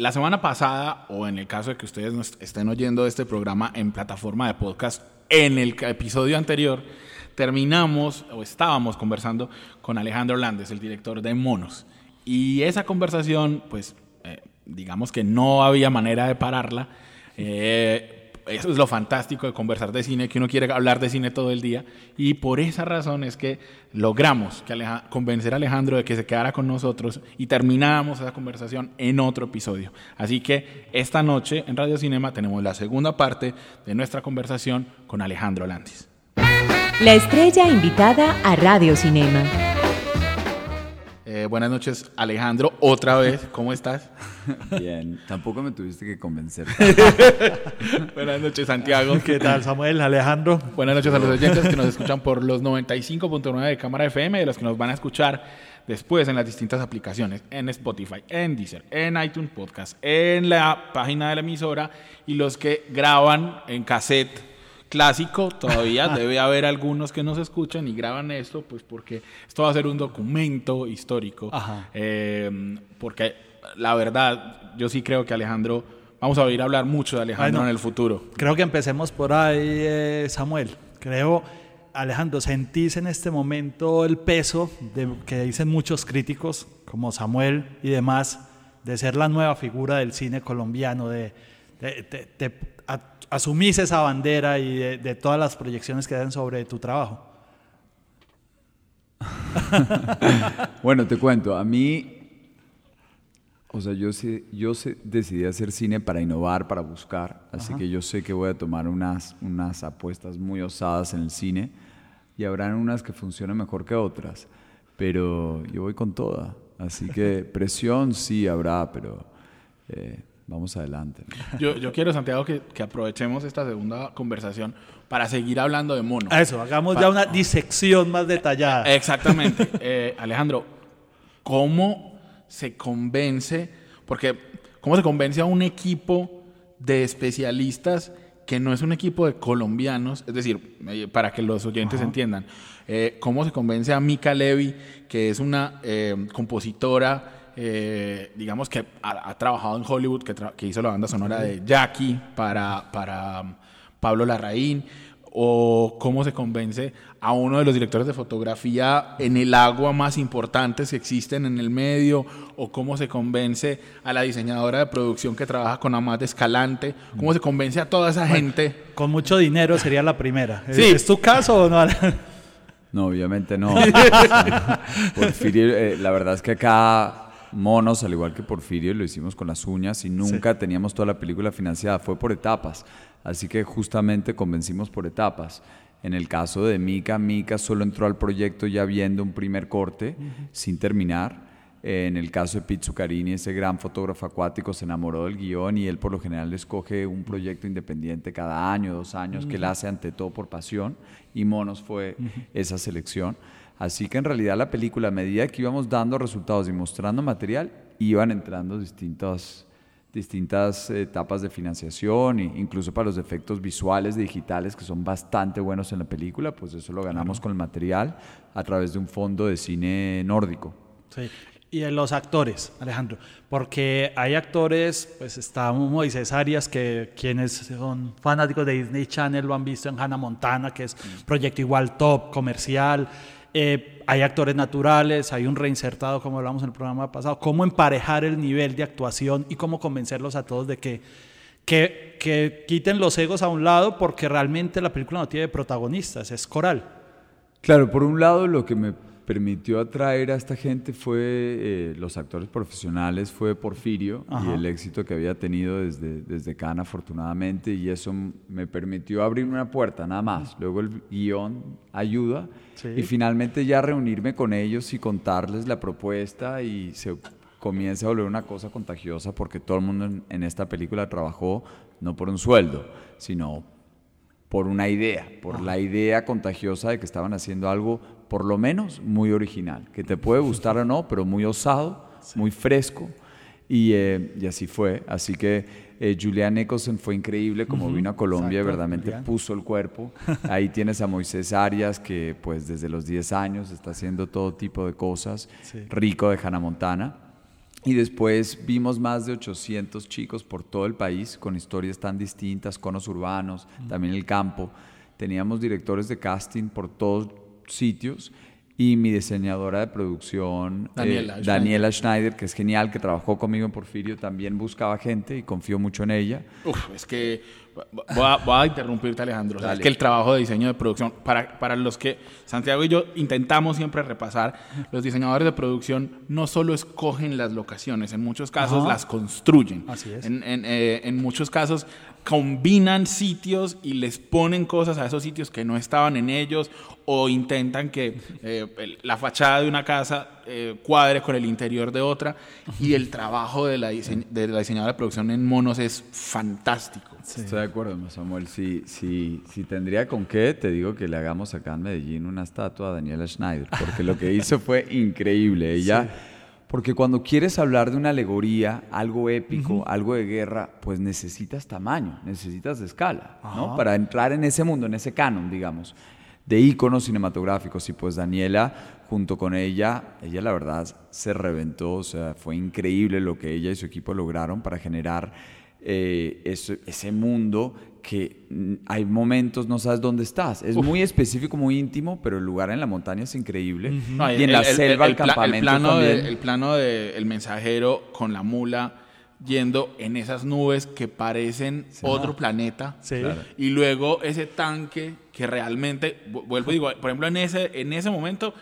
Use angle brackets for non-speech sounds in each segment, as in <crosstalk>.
La semana pasada, o en el caso de que ustedes nos estén oyendo este programa en plataforma de podcast, en el episodio anterior, terminamos o estábamos conversando con Alejandro Landes, el director de Monos. Y esa conversación, pues, eh, digamos que no había manera de pararla. Eh, eso es lo fantástico de conversar de cine, que uno quiere hablar de cine todo el día. Y por esa razón es que logramos convencer a Alejandro de que se quedara con nosotros y terminamos esa conversación en otro episodio. Así que esta noche en Radio Cinema tenemos la segunda parte de nuestra conversación con Alejandro Landis. La estrella invitada a Radio Cinema. Eh, buenas noches, Alejandro, otra vez, ¿cómo estás? Bien, tampoco me tuviste que convencer. <laughs> buenas noches, Santiago. ¿Qué tal, Samuel, Alejandro? Buenas noches a los oyentes que nos escuchan por los 95.9 de Cámara FM y de los que nos van a escuchar después en las distintas aplicaciones, en Spotify, en Deezer, en iTunes Podcast, en la página de la emisora y los que graban en cassette clásico, todavía <laughs> debe haber algunos que nos escuchan y graban esto, pues porque esto va a ser un documento histórico. Eh, porque la verdad, yo sí creo que Alejandro, vamos a oír hablar mucho de Alejandro en el futuro. Creo que empecemos por ahí, eh, Samuel. Creo, Alejandro, ¿sentís en este momento el peso de, que dicen muchos críticos, como Samuel y demás, de ser la nueva figura del cine colombiano, de, de, asumís esa bandera y de, todas las proyecciones que dan sobre tu trabajo? <laughs> bueno, te cuento, a mí, o sea, yo, sé, yo sé, decidí hacer cine para innovar, para buscar, así que yo sé que voy a tomar unas, unas apuestas muy osadas en el cine y habrán unas que funcionen mejor que otras, pero yo voy con toda, así que <laughs> presión sí habrá, pero... Eh, vamos adelante. Yo, yo, quiero, Santiago, que, que, aprovechemos esta segunda conversación para seguir hablando de mono. Eso, hagamos ya una disección más detallada. Exactamente. <laughs> Eh, Alejandro, ¿cómo se convence? Porque, ¿cómo se convence a un equipo de especialistas que no es un equipo de colombianos? Es decir, eh, para que los oyentes entiendan, eh, ¿cómo se convence a Mika Levy, que es una compositora? Eh, digamos que ha, trabajado en Hollywood, que, hizo la banda sonora de Jackie para, para um, Pablo Larraín, o cómo se convence a uno de los directores de fotografía en el agua más importantes que existen en el medio, o cómo se convence a la diseñadora de producción que trabaja con Amad Escalante, cómo se convence a toda esa gente. Con mucho dinero sería la primera. <laughs> ¿Es tu caso o no? No, obviamente no. <laughs> Porfirio, eh, la verdad es que acá monos, al igual que Porfirio, lo hicimos con las uñas y nunca teníamos toda la película financiada, fue por etapas. Así que justamente convencimos por etapas. En el caso de Mika, Mika solo entró al proyecto ya viendo un primer corte sin terminar. En el caso de Pizzu Carini, ese gran fotógrafo acuático se enamoró del guion y él por lo general escoge un proyecto independiente cada año, dos años, que él hace ante todo por pasión y Monos fue esa selección. Así que en realidad la película, a medida que íbamos dando resultados y mostrando material, iban entrando distintas, distintas etapas de financiación, e incluso para los efectos visuales digitales que son bastante buenos en la película, pues eso lo ganamos con el material a través de un fondo de cine nórdico. Sí. Y de los actores, Alejandro, porque hay actores, pues está Moisés Arias, que quienes son fanáticos de Disney Channel lo han visto en Hannah Montana, que es proyecto igual top, comercial. Eh, hay actores naturales, hay un reinsertado, como hablamos en el programa pasado. ¿Cómo emparejar el nivel de actuación y cómo convencerlos a todos de que, que, que quiten los egos a un lado porque realmente la película no tiene protagonistas, es coral? Claro, por un lado lo que me permitió atraer a esta gente fue eh, los actores profesionales, fue Porfirio y Ajá. el éxito que había tenido desde, desde Cannes afortunadamente y eso me permitió abrir una puerta nada más. Luego el guion ayuda Sí. y finalmente ya reunirme con ellos y contarles la propuesta y se comienza a volver una cosa contagiosa porque todo el mundo en, en esta película trabajó no por un sueldo, sino por una idea, por la idea contagiosa de que estaban haciendo algo por lo menos muy original, que te puede gustar o no, pero muy osado, muy fresco. Y, eh, y así fue. Así que eh, Julian Nicholson fue increíble como vino a Colombia, Exacto, verdaderamente Julián. puso el cuerpo. <laughs> Ahí tienes a Moisés Arias, que pues desde los 10 años está haciendo todo tipo de cosas, Sí. rico de Hannah Montana. Y después vimos más de 800 chicos por todo el país con historias tan distintas, conos urbanos, también el campo. Teníamos directores de casting por todos sitios y mi diseñadora de producción, eh, Daniela Schneider. Que es genial, que trabajó conmigo en Porfirio, también buscaba gente y confío mucho en ella. Uf, es que voy a, voy a interrumpirte, Alejandro. O sea, es que el trabajo de diseño de producción, para, para los que Santiago y yo intentamos siempre repasar, los diseñadores de producción no solo escogen las locaciones, en muchos casos Ajá. las construyen. Así es. En, en, eh, en muchos casos combinan sitios y les ponen cosas a esos sitios que no estaban en ellos o intentan que eh, la fachada de una casa eh, cuadre con el interior de otra y el trabajo de la, dise- de la diseñadora de producción en monos es fantástico. Estoy de acuerdo, Samuel. Si, si, si tendría con qué, te digo que le hagamos acá en Medellín una estatua a Daniela Schneider, porque lo que hizo fue increíble. <laughs> Ella, porque cuando quieres hablar de una alegoría, algo épico, algo de guerra, pues necesitas tamaño, necesitas escala, ¿no? Para entrar en ese mundo, en ese canon, digamos, de íconos cinematográficos. Y pues Daniela, junto con ella, ella la verdad se reventó, o sea, fue increíble lo que ella y su equipo lograron para generar eh, ese, ese mundo que mm, hay momentos no sabes dónde estás. Es muy específico, muy íntimo, pero el lugar en la montaña es increíble. No, y en la selva, el, campamento plano de- el plano del mensajero con la mula yendo en esas nubes que parecen otro planeta. Sí. Claro. Y luego ese tanque que realmente, vu- vuelvo y digo, por ejemplo, en ese, en ese momento,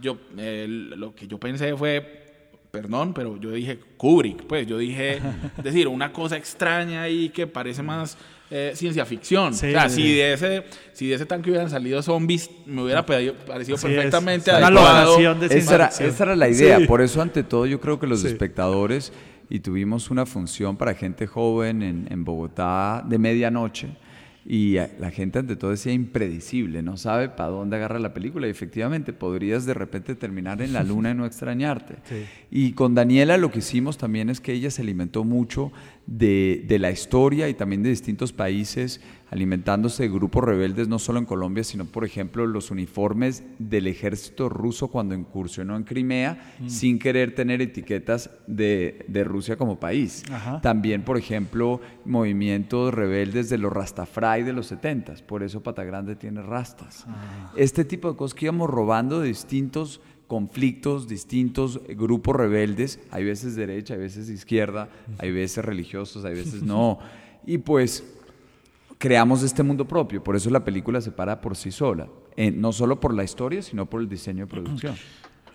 yo eh, lo que yo pensé fue, perdón, pero yo dije Kubrick, pues yo dije, es decir, una cosa extraña ahí que parece más eh, ciencia ficción. Sí, o sea, sí. si de ese, si de ese tanque hubieran salido zombies, me hubiera parecido Así es. perfectamente Una adecuado. de Esa era, esa era la idea. Sí. Por eso, ante todo, yo creo que los Sí. espectadores, y tuvimos una función para gente joven en, en Bogotá de medianoche, y la gente, ante todo, decía impredecible, no sabe para dónde agarra la película. Y efectivamente, podrías de repente terminar en la luna y no extrañarte. <laughs> Sí. Y con Daniela lo que hicimos también es que ella se alimentó mucho de, de la historia y también de distintos países, alimentándose de grupos rebeldes, no solo en Colombia, sino, por ejemplo, los uniformes del ejército ruso cuando incursionó en Crimea, sin querer tener etiquetas de, de Rusia como país. Ajá. También, por ejemplo, movimientos rebeldes de los Rastafari de los 70 por eso Patagrande tiene rastas. Este tipo de cosas que íbamos robando de distintos conflictos, distintos grupos rebeldes, hay veces derecha, hay veces izquierda, hay veces religiosos, hay veces no. Y pues creamos este mundo propio, por eso la película se para por sí sola, eh, no solo por la historia, sino por el diseño de producción.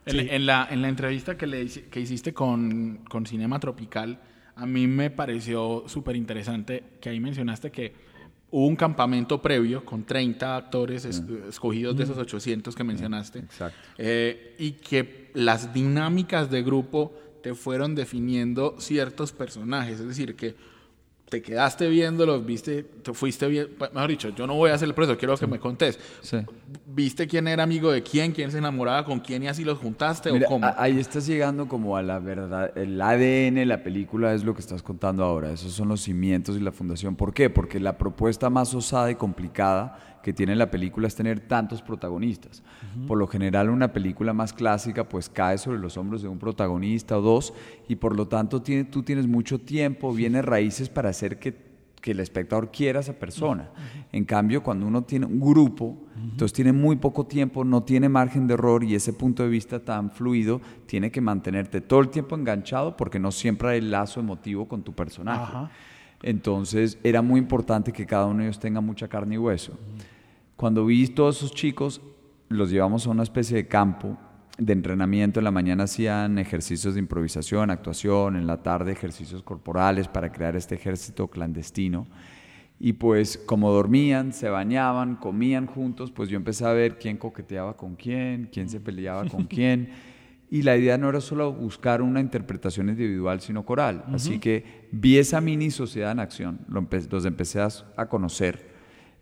En, en la, en la entrevista que, le, que hiciste con, con Cinema Tropical, a mí me pareció súper interesante que ahí mencionaste que hubo un campamento previo con 30 actores es- escogidos de esos 800 que mencionaste. exacto. Eh, y que las dinámicas de grupo te fueron definiendo ciertos personajes. Es decir, que te quedaste viéndolos, viste, te fuiste bien. Mejor dicho, yo no voy a hacer el proceso, quiero que me contés. Sí. ¿Viste quién era amigo de quién, quién se enamoraba con quién y así los juntaste Mira, o cómo? ahí estás llegando como a la verdad, el ADN, la película es lo que estás contando ahora, esos son los cimientos y la fundación. ¿Por qué? Porque la propuesta más osada y complicada que tiene la película es tener tantos protagonistas. Por lo general una película más clásica pues cae sobre los hombros de un protagonista o dos y por lo tanto tiene- tú tienes mucho tiempo, vienes raíces para hacer que que el espectador quiera a esa persona. En cambio, cuando uno tiene un grupo, entonces tiene muy poco tiempo, no tiene margen de error y ese punto de vista tan fluido tiene que mantenerte todo el tiempo enganchado porque no siempre hay lazo emotivo con tu personaje. Ajá. Entonces era muy importante que cada uno de ellos tenga mucha carne y hueso. Cuando vi todos esos chicos, los llevamos a una especie de campo de entrenamiento. En la mañana hacían ejercicios de improvisación, actuación, en la tarde ejercicios corporales para crear este ejército clandestino. Y pues como dormían, se bañaban, comían juntos, pues yo empecé a ver quién coqueteaba con quién, quién se peleaba con <laughs> quién. Y la idea no era solo buscar una interpretación individual, sino coral. Así que vi esa mini sociedad en acción, los empecé a, conocer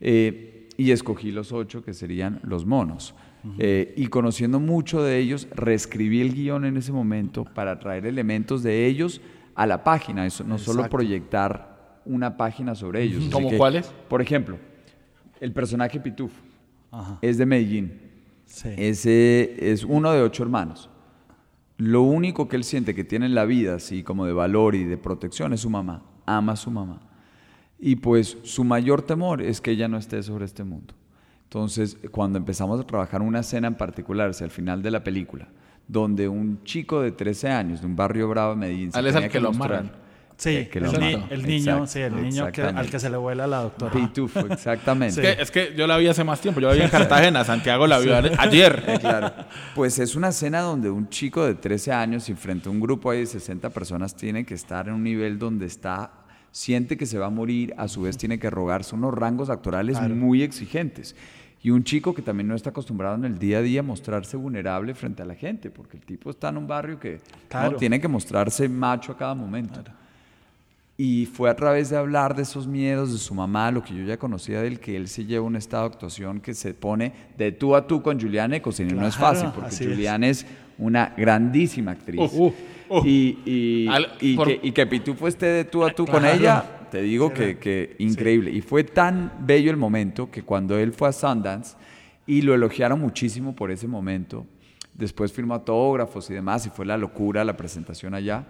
eh, y escogí los ocho que serían los monos. Eh, y conociendo mucho de ellos, reescribí el guion en ese momento para traer elementos de ellos a la página, eso, no solo proyectar una página sobre ellos. ¿Como cuáles? Por ejemplo, el personaje Pitufo es de Medellín. Ese es uno de ocho hermanos. Lo único que él siente que tiene en la vida, así como de valor y de protección, es su mamá. Ama a su mamá. Y pues su mayor temor es que ella no esté sobre este mundo. Entonces, cuando empezamos a trabajar una escena en particular, hacia el final de la película, donde un chico de 13 años de un barrio bravo de Medellín se tenía que, lo mostrar, Sí, el, el, niño, sí, el niño al que se le vuela la doctora. Pitufo, <laughs> exactamente. Es, que, yo la vi hace más tiempo, yo la vi en Cartagena, <laughs> Santiago la vio ayer. <laughs> claro. Pues es una escena donde un chico de 13 años y frente a un grupo de 60 personas tiene que estar en un nivel donde está siente que se va a morir, a su vez tiene que rogarse unos rangos actorales muy exigentes. Y un chico que también no está acostumbrado en el día a día a mostrarse vulnerable frente a la gente, porque el tipo está en un barrio que tiene que mostrarse macho a cada momento. Y fue a través de hablar de esos miedos de su mamá, lo que yo ya conocía del que él se lleva un estado de actuación que se pone de tú a tú con Juliana Ecosini. no es fácil, porque Juliana es. una grandísima actriz. y, y, que, y, que, Pitufo esté de tú a tú con ella, te digo que, que, increíble. Y fue tan bello el momento que cuando él fue a Sundance y lo elogiaron muchísimo por ese momento, después firmó autógrafos y demás, y fue la locura la presentación allá,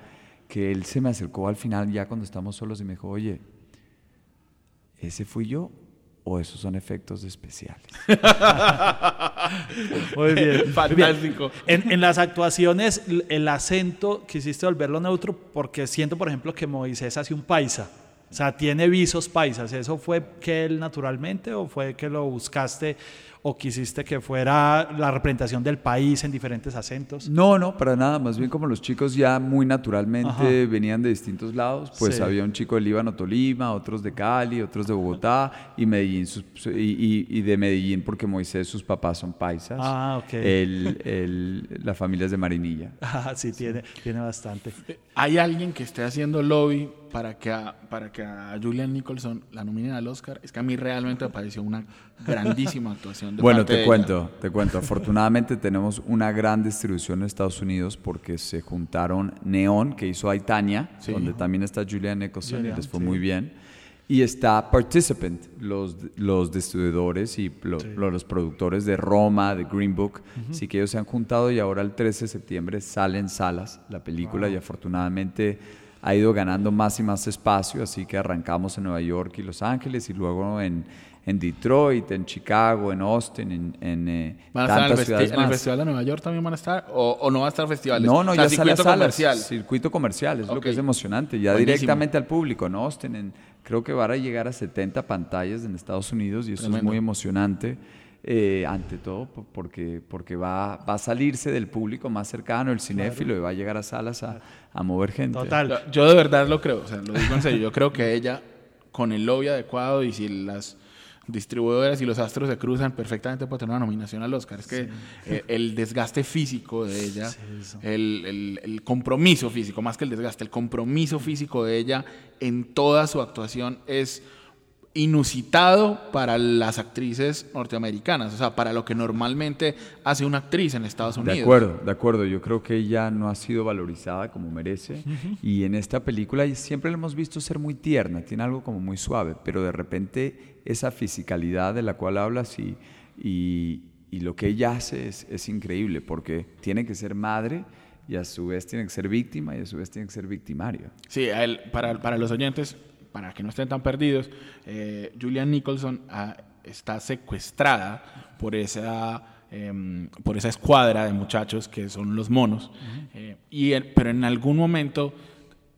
que él se me acercó al final ya cuando estamos solos y me dijo, oye, ¿ese fui yo o esos son efectos especiales? <laughs> Muy bien. Fantástico. En, en, las actuaciones, el acento quisiste volverlo neutro porque siento, por ejemplo, que Moisés hace un paisa. O sea, tiene visos paisas. ¿Eso fue que él naturalmente o fue que lo buscaste o quisiste que fuera la representación del país en diferentes acentos? No, no, para nada. Más bien como los chicos ya muy naturalmente venían de distintos lados, pues había un chico de Líbano, Tolima, otros de Cali, otros de Bogotá y Medellín, y, de Medellín porque Moisés, sus papás son paisas. Ah, ok. la familia es de Marinilla. <laughs> Ah, sí, Tiene, tiene bastante. ¿Hay alguien que esté haciendo lobby para que a, para que a Julian Nicholson la nominen al Oscar? Es que a mí realmente me pareció una grandísima actuación. bueno, te cuento, te cuento. Afortunadamente <laughs> tenemos una gran distribución en Estados Unidos porque se juntaron Neon, que hizo Aitania, donde también está Julian Nicholson y les fue muy bien. Y está Participant, los, los distribuidores y los productores de Roma, de Green Book. Así que ellos se han juntado y ahora el 13 de septiembre sale en salas la película y afortunadamente ha ido ganando más y más espacio. Así que arrancamos en Nueva York y Los Ángeles y luego en, en Detroit, en Chicago, en Austin, en, en eh, ¿Van a estar en el, Festival de Nueva York también van a estar? ¿O, no va a estar festivales? No, no, ya sale a comercial. Circuito comercial, es lo que es emocionante. Ya directamente al público, en Austin, en Creo que van a llegar a 70 pantallas en Estados Unidos y eso es muy emocionante. Eh, ante todo porque, porque va, va a salirse del público más cercano, el cinéfilo, y va a llegar a salas a, a mover gente. Total. Yo de verdad lo creo, o sea, lo digo en serio, yo creo que ella, con el lobby adecuado y si las distribuidoras y los astros se cruzan perfectamente para tener una nominación al Oscar. Es que eh, el desgaste físico de ella, el, el, compromiso físico, más que el desgaste, el compromiso físico de ella en toda su actuación es inusitado para las actrices norteamericanas, o sea, para lo que normalmente hace una actriz en Estados Unidos. De acuerdo, de acuerdo. Yo creo que ella no ha sido valorizada como merece y en esta película siempre la hemos visto ser muy tierna, tiene algo como muy suave, pero de repente esa fisicalidad de la cual hablas y, y, lo que ella hace es, es increíble porque tiene que ser madre y a su vez tiene que ser víctima y a su vez tiene que ser victimario. Sí, para, para los oyentes, para que no estén tan perdidos, eh, Julian Nicholson ah, está secuestrada por esa, em, por esa escuadra de muchachos que son los monos, eh, y pero en algún momento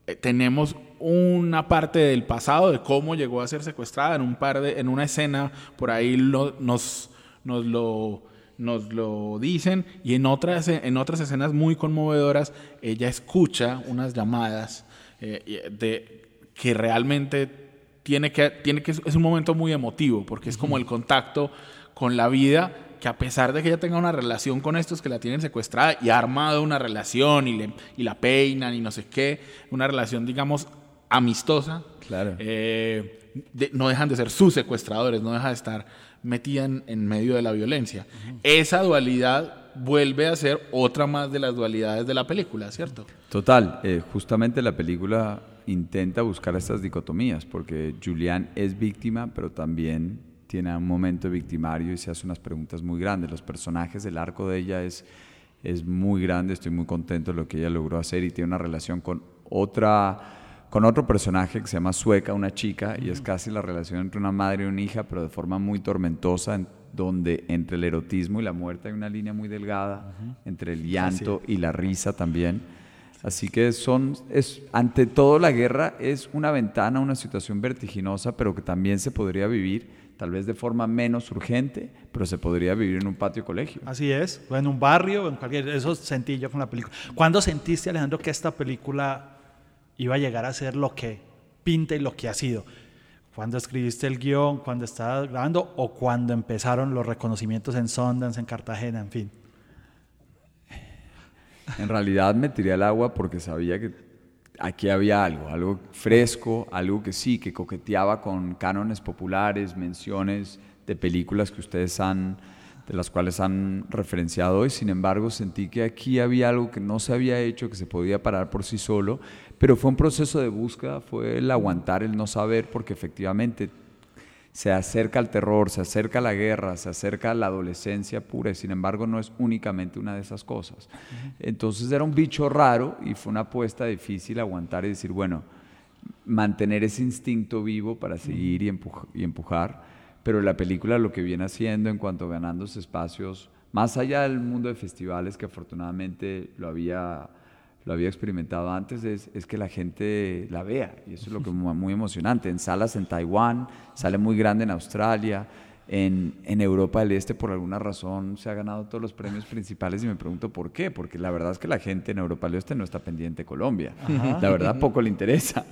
eh, tenemos una parte del pasado de cómo llegó a ser secuestrada en un par de, en una escena por ahí nos, nos lo nos lo dicen y en otras, en otras escenas muy conmovedoras ella escucha unas llamadas eh, de, que realmente tiene que, tiene que, es un momento muy emotivo porque es como el contacto con la vida que a pesar de que ella tenga una relación con estos que la tienen secuestrada y ha armado una relación y, le, y la peinan y no sé qué, una relación digamos amistosa, Claro. eh, de- no dejan de ser sus secuestradores, no deja de estar metida en, en medio de la violencia. Esa dualidad vuelve a ser otra más de las dualidades de la película, ¿cierto? Total, eh, justamente la película intenta buscar estas dicotomías, porque Julián es víctima, pero también tiene un momento victimario y se hace unas preguntas muy grandes. Los personajes, el arco de ella es, es muy grande, estoy muy contento de lo que ella logró hacer y tiene una relación con otra con otro personaje que se llama Sueca, una chica, y es casi la relación entre una madre y una hija, pero de forma muy tormentosa, en- donde entre el erotismo y la muerte hay una línea muy delgada, entre el llanto y la risa también. Así que son, es, ante todo la guerra es una ventana, una situación vertiginosa, pero que también se podría vivir, tal vez de forma menos urgente, pero se podría vivir en un patio colegio. Así es, o en un barrio, en cualquier. Eso sentí yo con la película. ¿Cuándo sentiste, Alejandro, que esta película iba a llegar a ser lo que pinta y lo que ha sido? ¿Cuándo escribiste el guion? ¿Cuándo estabas grabando? ¿O cuando empezaron los reconocimientos en Sundance, en Cartagena, en fin? En realidad me tiré al agua porque sabía que aquí había algo, algo fresco, algo que sí, que coqueteaba con cánones populares, menciones de películas que ustedes han, de las cuales han referenciado hoy. Sin embargo, sentí que aquí había algo que no se había hecho, que se podía parar por sí solo, pero fue un proceso de búsqueda, fue el aguantar, el no saber, porque efectivamente se acerca al terror, se acerca a la guerra, se acerca a la adolescencia pura y sin embargo no es únicamente una de esas cosas. Entonces era un bicho raro y fue una apuesta difícil aguantar y decir, bueno, mantener ese instinto vivo para seguir y, empuj- y empujar, pero la película lo que viene haciendo en cuanto a ganándose espacios, más allá del mundo de festivales que afortunadamente lo había lo había experimentado antes, es, es que la gente la vea. Y eso es lo que es mu- muy emocionante. En salas en Taiwán, sale muy grande en Australia, en, en Europa del Este por alguna razón se ha ganado todos los premios principales y me pregunto por qué. Porque la verdad es que la gente en Europa del Este no está pendiente de Colombia. La verdad poco le interesa.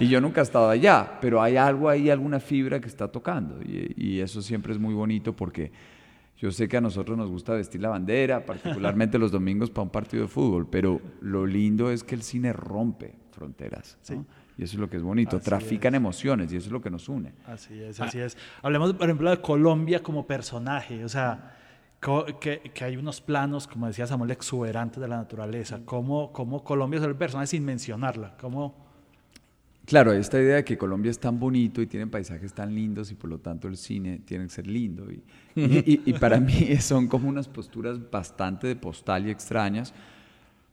Y yo nunca he estado allá, pero hay algo ahí, alguna fibra que está tocando. Y, y eso siempre es muy bonito porque... Yo sé que a nosotros nos gusta vestir la bandera, particularmente los domingos para un partido de fútbol, pero lo lindo es que el cine rompe fronteras. ¿no? Y eso es lo que es bonito. Así Trafican emociones y eso es lo que nos une. Así es, así es. Hablemos, por ejemplo, de Colombia como personaje. O sea, que, que hay unos planos, como decía Samuel, exuberantes de la naturaleza. ¿Cómo, cómo Colombia es el personaje sin mencionarla? ¿Cómo, Claro, esta idea de que Colombia es tan bonito y tiene paisajes tan lindos y por lo tanto el cine tiene que ser lindo. Y, y- y- y para mí <laughs> son como unas posturas bastante de postal y extrañas.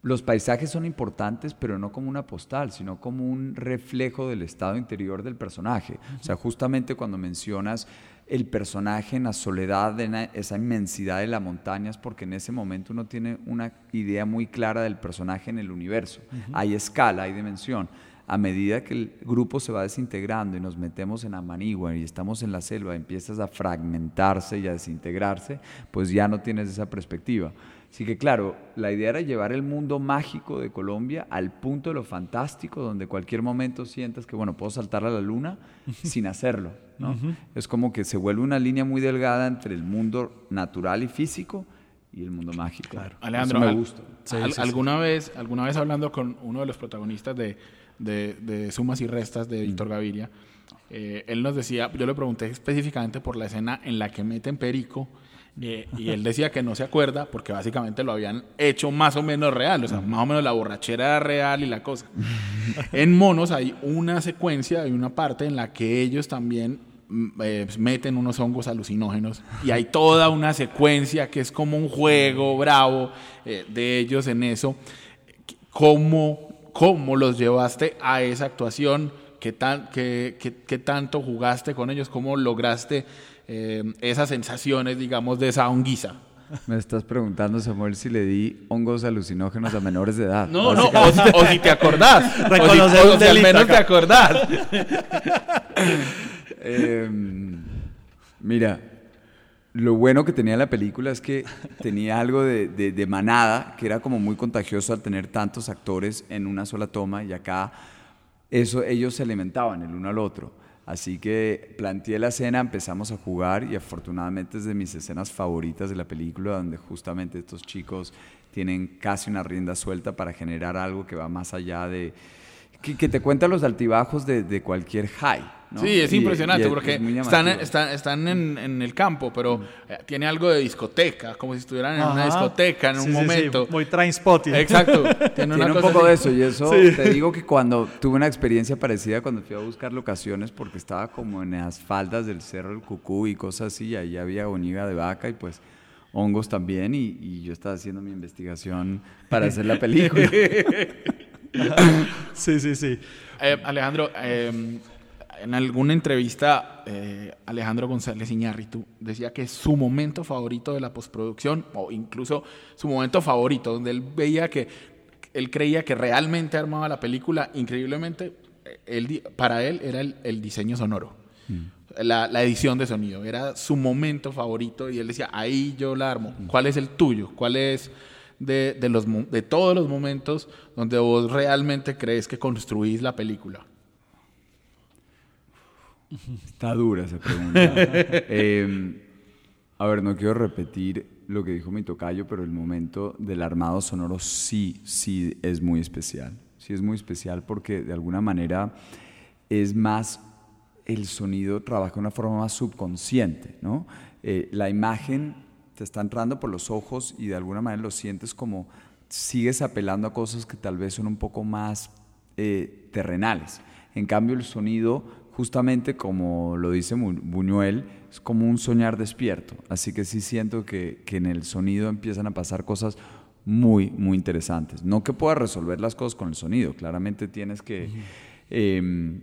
Los paisajes son importantes, pero no como una postal, sino como un reflejo del estado interior del personaje. O sea, justamente cuando mencionas el personaje en la soledad, en esa inmensidad de las montañas, porque en ese momento uno tiene una idea muy clara del personaje en el universo. Hay escala, hay dimensión. A medida que el grupo se va desintegrando y nos metemos en Amanigua y estamos en la selva, empiezas a fragmentarse y a desintegrarse, pues ya no tienes esa perspectiva. Así que claro, la idea era llevar el mundo mágico de Colombia al punto de lo fantástico, donde cualquier momento sientas que, bueno, puedo saltar a la luna sin hacerlo. ¿no? Es como que se vuelve una línea muy delgada entre el mundo natural y físico y el mundo mágico. Claro. Alejandro, Eso me al- gusta. al- alguna, vez, alguna vez hablando con uno de los protagonistas de, de- de Sumas y Restas de Víctor Gaviria, eh, él nos decía, yo le pregunté específicamente por la escena en la que meten Perico, eh, y él decía que no se acuerda porque básicamente lo habían hecho más o menos real, o sea, más o menos la borrachera era real y la cosa. <laughs> en Monos hay una secuencia, hay una parte en la que ellos también mm, eh, meten unos hongos alucinógenos y hay toda una secuencia que es como un juego bravo eh, de ellos en eso. ¿Cómo, ¿Cómo los llevaste a esa actuación? ¿Qué, tan, qué, qué- qué tanto jugaste con ellos? ¿Cómo lograste eh, esas sensaciones, digamos, de esa honguiza? Me estás preguntando, Samuel, si le di hongos alucinógenos a menores de edad. No, no, o, si- o si te acordás. <laughs> o si, o si al menos acá. te acordás. <laughs> Eh, mira, lo bueno que tenía la película es que tenía algo de, de, manada, que era como muy contagioso al tener tantos actores en una sola toma y acá eso, ellos se alimentaban el uno al otro. Así que planteé la escena, empezamos a jugar y afortunadamente es de mis escenas favoritas de la película, donde justamente estos chicos tienen casi una rienda suelta para generar algo que va más allá de... que, te cuenta los altibajos de, de cualquier high. ¿No? Sí, es Y- impresionante y es- porque es están, están, están en, en el campo, pero eh, tiene algo de discoteca, como si estuvieran en una Ajá. discoteca en un Sí, sí, sí, momento. muy trainspotting. Exacto. <laughs> Tiene, una Tiene un cosa poco de así. eso y eso Sí. te digo que cuando tuve una experiencia parecida cuando fui a buscar locaciones porque estaba como en las faldas del Cerro del Cucú y cosas así, y ahí había oniga de vaca y pues hongos también y, y yo estaba haciendo mi investigación para hacer la película. <laughs> <laughs> Sí, sí, sí. Eh, Alejandro, eh, en alguna entrevista, eh, Alejandro González Iñárritu decía que su momento favorito de la postproducción, o incluso su momento favorito, donde él veía que él creía que realmente armaba la película, increíblemente, eh, él para él era el, el diseño sonoro. La, la edición de sonido era su momento favorito y él decía, ahí yo la armo. ¿Cuál es el tuyo? ¿Cuál es de, de los, mo- de todos los momentos donde vos realmente crees que construís la película? Está dura esa pregunta. <laughs> Eh, a ver, no quiero repetir lo que dijo mi tocayo, pero el momento del armado sonoro sí, sí es muy especial. Sí es muy especial porque de alguna manera es más, el sonido trabaja de una forma más subconsciente, ¿no? Eh, la imagen te está entrando por los ojos y de alguna manera lo sientes como sigues apelando a cosas que tal vez son un poco más eh, terrenales. En cambio, el sonido, justamente como lo dice Buñuel, es como un soñar despierto. Así que sí siento que, que en el sonido empiezan a pasar cosas muy, muy interesantes. No que puedas resolver las cosas con el sonido, claramente tienes que, em,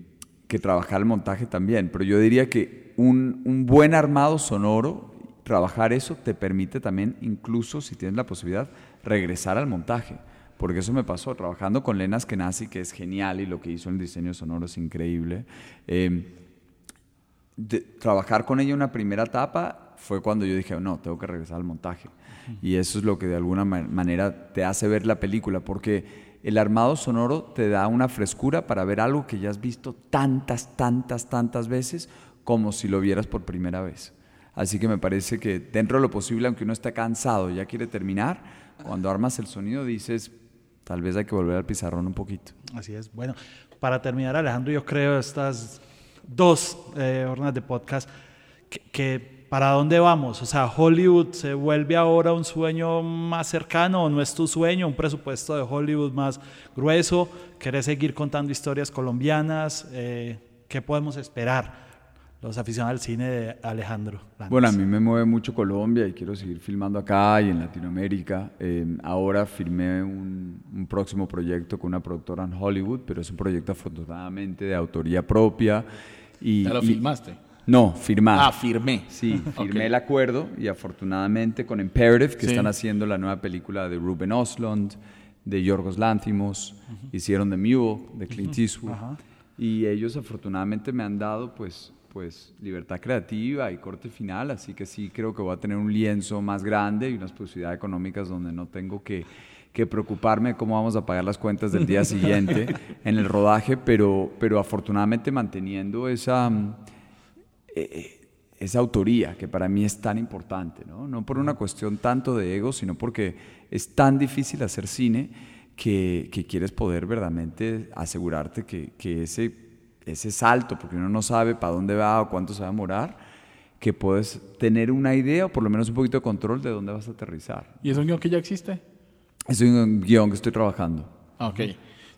que trabajar el montaje también, pero yo diría que un, un buen armado sonoro, trabajar eso te permite también, incluso si tienes la posibilidad, regresar al montaje. Porque eso me pasó trabajando con Lena Skenazi, que es genial y lo que hizo en el diseño sonoro es increíble. Em, de- trabajar con ella una primera etapa fue cuando yo dije, no, tengo que regresar al montaje. Y eso es lo que de alguna ma- manera te hace ver la película, porque el armado sonoro te da una frescura para ver algo que ya has visto tantas, tantas, tantas veces como si lo vieras por primera vez. Así que me parece que dentro de lo posible, aunque uno está cansado ya quiere terminar, cuando armas el sonido dices, tal vez hay que volver al pizarrón un poquito. Así es. Bueno, para terminar, Alejandro, yo creo estas dos eh, de podcast que, para dónde vamos. O sea, Hollywood se vuelve ahora un sueño más cercano no es tu sueño, un presupuesto de Hollywood más grueso. ¿Querés seguir contando historias colombianas? Eh, ¿Qué podemos esperar? Los aficionados al cine de Alejandro. Lanz. Bueno, a mí me mueve mucho Colombia y quiero seguir filmando acá y en Latinoamérica. Eh, ahora firmé un, un próximo proyecto con una productora en Hollywood, pero es un proyecto afortunadamente de autoría propia. Y, ¿Ya lo y- filmaste? No, firmar. Ah, firmé. Sí, <laughs> firmé el acuerdo y afortunadamente con Imperative, que Sí. están haciendo la nueva película de Ruben Oslund, de Yorgos Lanthimos, hicieron The Mule, de Clint Eastwood. Y ellos afortunadamente me han dado pues, pues libertad creativa y corte final, así que sí creo que voy a tener un lienzo más grande y unas posibilidades económicas donde no tengo que, que preocuparme de cómo vamos a pagar las cuentas del día siguiente <laughs> en el rodaje, pero, pero afortunadamente manteniendo esa... mm, eh, esa autoría que para mí es tan importante, ¿no? No por una cuestión tanto de ego, sino porque es tan difícil hacer cine que, que quieres poder verdaderamente asegurarte que, que ese, ese salto, porque uno no sabe para dónde va o cuánto se va a demorar, que puedes tener una idea o por lo menos un poquito de control de dónde vas a aterrizar. ¿Y es un guion que ya existe? Es un guion que estoy trabajando. Ah, Ok.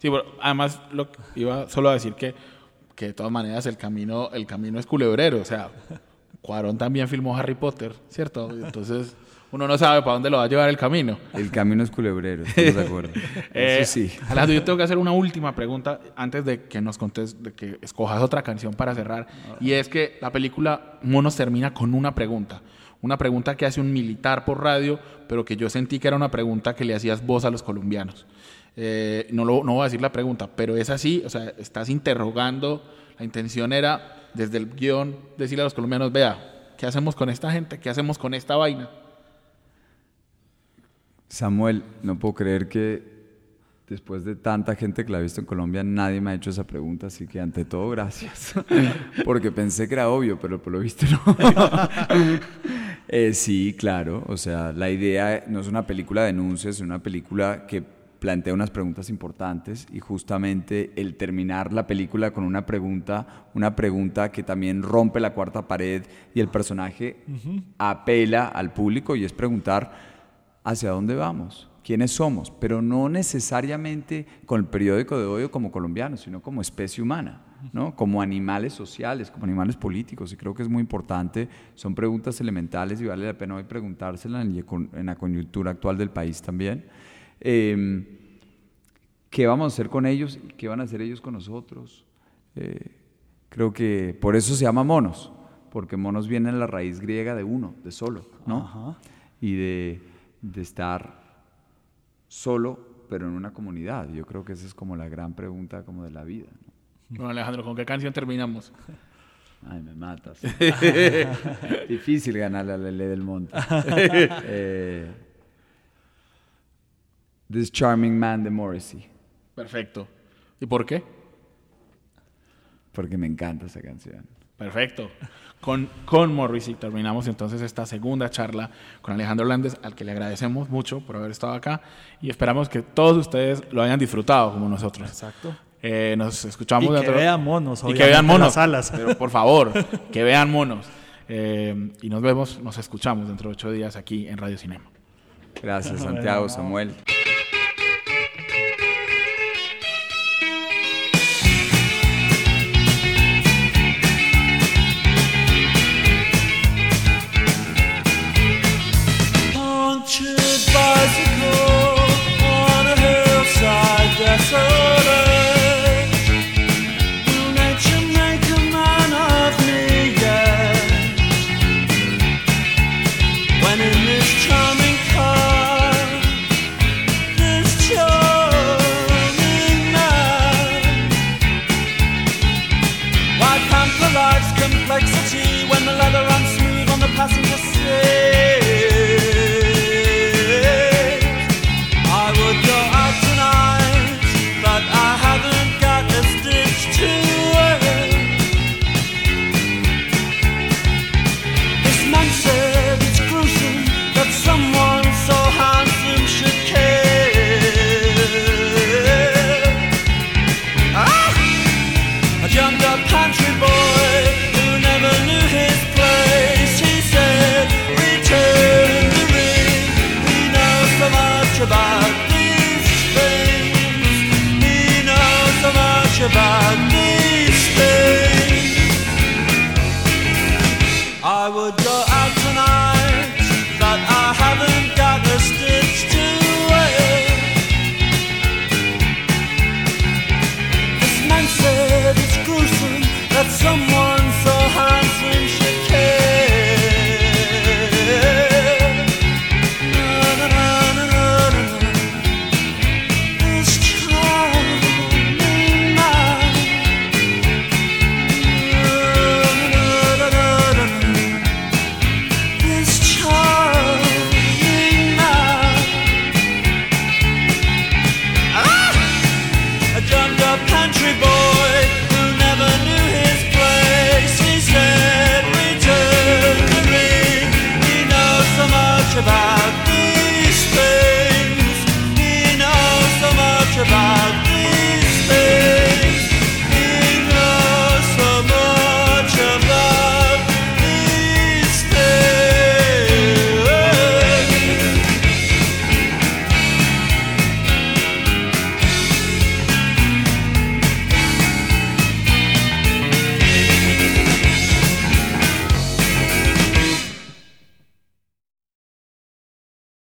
Sí, bueno, además lo, iba solo a decir que, que de todas maneras el camino, el camino es culebrero. O sea, Cuarón también filmó Harry Potter, ¿cierto? Entonces uno no sabe para dónde lo va a llevar el camino. El camino es culebrero, <laughs> estamos de acuerdo. Eh, Eso sí. Alejandro, yo tengo que hacer una última pregunta antes de que nos contes, de que escojas otra canción para cerrar. Y es que la película Monos termina con una pregunta. Una pregunta que hace un militar por radio, pero que yo sentí que era una pregunta que le hacías vos a los colombianos. Eh, no, lo, no voy a decir la pregunta, pero es así, o sea, estás interrogando, la intención era desde el guion decirle a los colombianos, vea, ¿Qué hacemos con esta gente? ¿Qué hacemos con esta vaina? Samuel, no puedo creer que después de tanta gente que la ha visto en Colombia, nadie me ha hecho esa pregunta, así que ante todo, gracias. <laughs> Porque pensé que era obvio, pero por lo visto no. <laughs> Eh, sí, claro, o sea, la idea no es una película de denuncias, es una película que plantea unas preguntas importantes y justamente el terminar la película con una pregunta, una pregunta que también rompe la cuarta pared y el personaje apela al público y es preguntar hacia dónde vamos, quiénes somos, pero no necesariamente con el periódico de odio como colombianos, sino como especie humana. ¿no? como animales sociales, como animales políticos, y creo que es muy importante, son preguntas elementales y vale la pena hoy preguntárselas en la coyuntura actual del país también. Em, ¿Qué vamos a hacer con ellos y qué van a hacer ellos con nosotros? Eh, creo que por eso se llama monos, porque monos viene de la raíz griega de uno, de solo, ¿no? Y de, de estar solo, pero en una comunidad. Yo creo que esa es como la gran pregunta como de la vida. Bueno, Alejandro, ¿con qué canción terminamos? Ay, me matas. <laughs> Difícil ganarle a Lele del Monte. <laughs> eh, This Charming Man de Morrissey. Perfecto. ¿Y por qué? Porque me encanta esa canción. Perfecto. Con, con Morrissey terminamos entonces esta segunda charla con Alejandro Landes, al que le agradecemos mucho por haber estado acá y esperamos que todos ustedes lo hayan disfrutado como nosotros. Exacto. Eh, nos escuchamos y que vean monos, y que vean monos, las pero por favor, que vean monos. Eh, y nos vemos, nos escuchamos dentro de ocho días aquí en Radio Cinema. Gracias, Santiago, Samuel.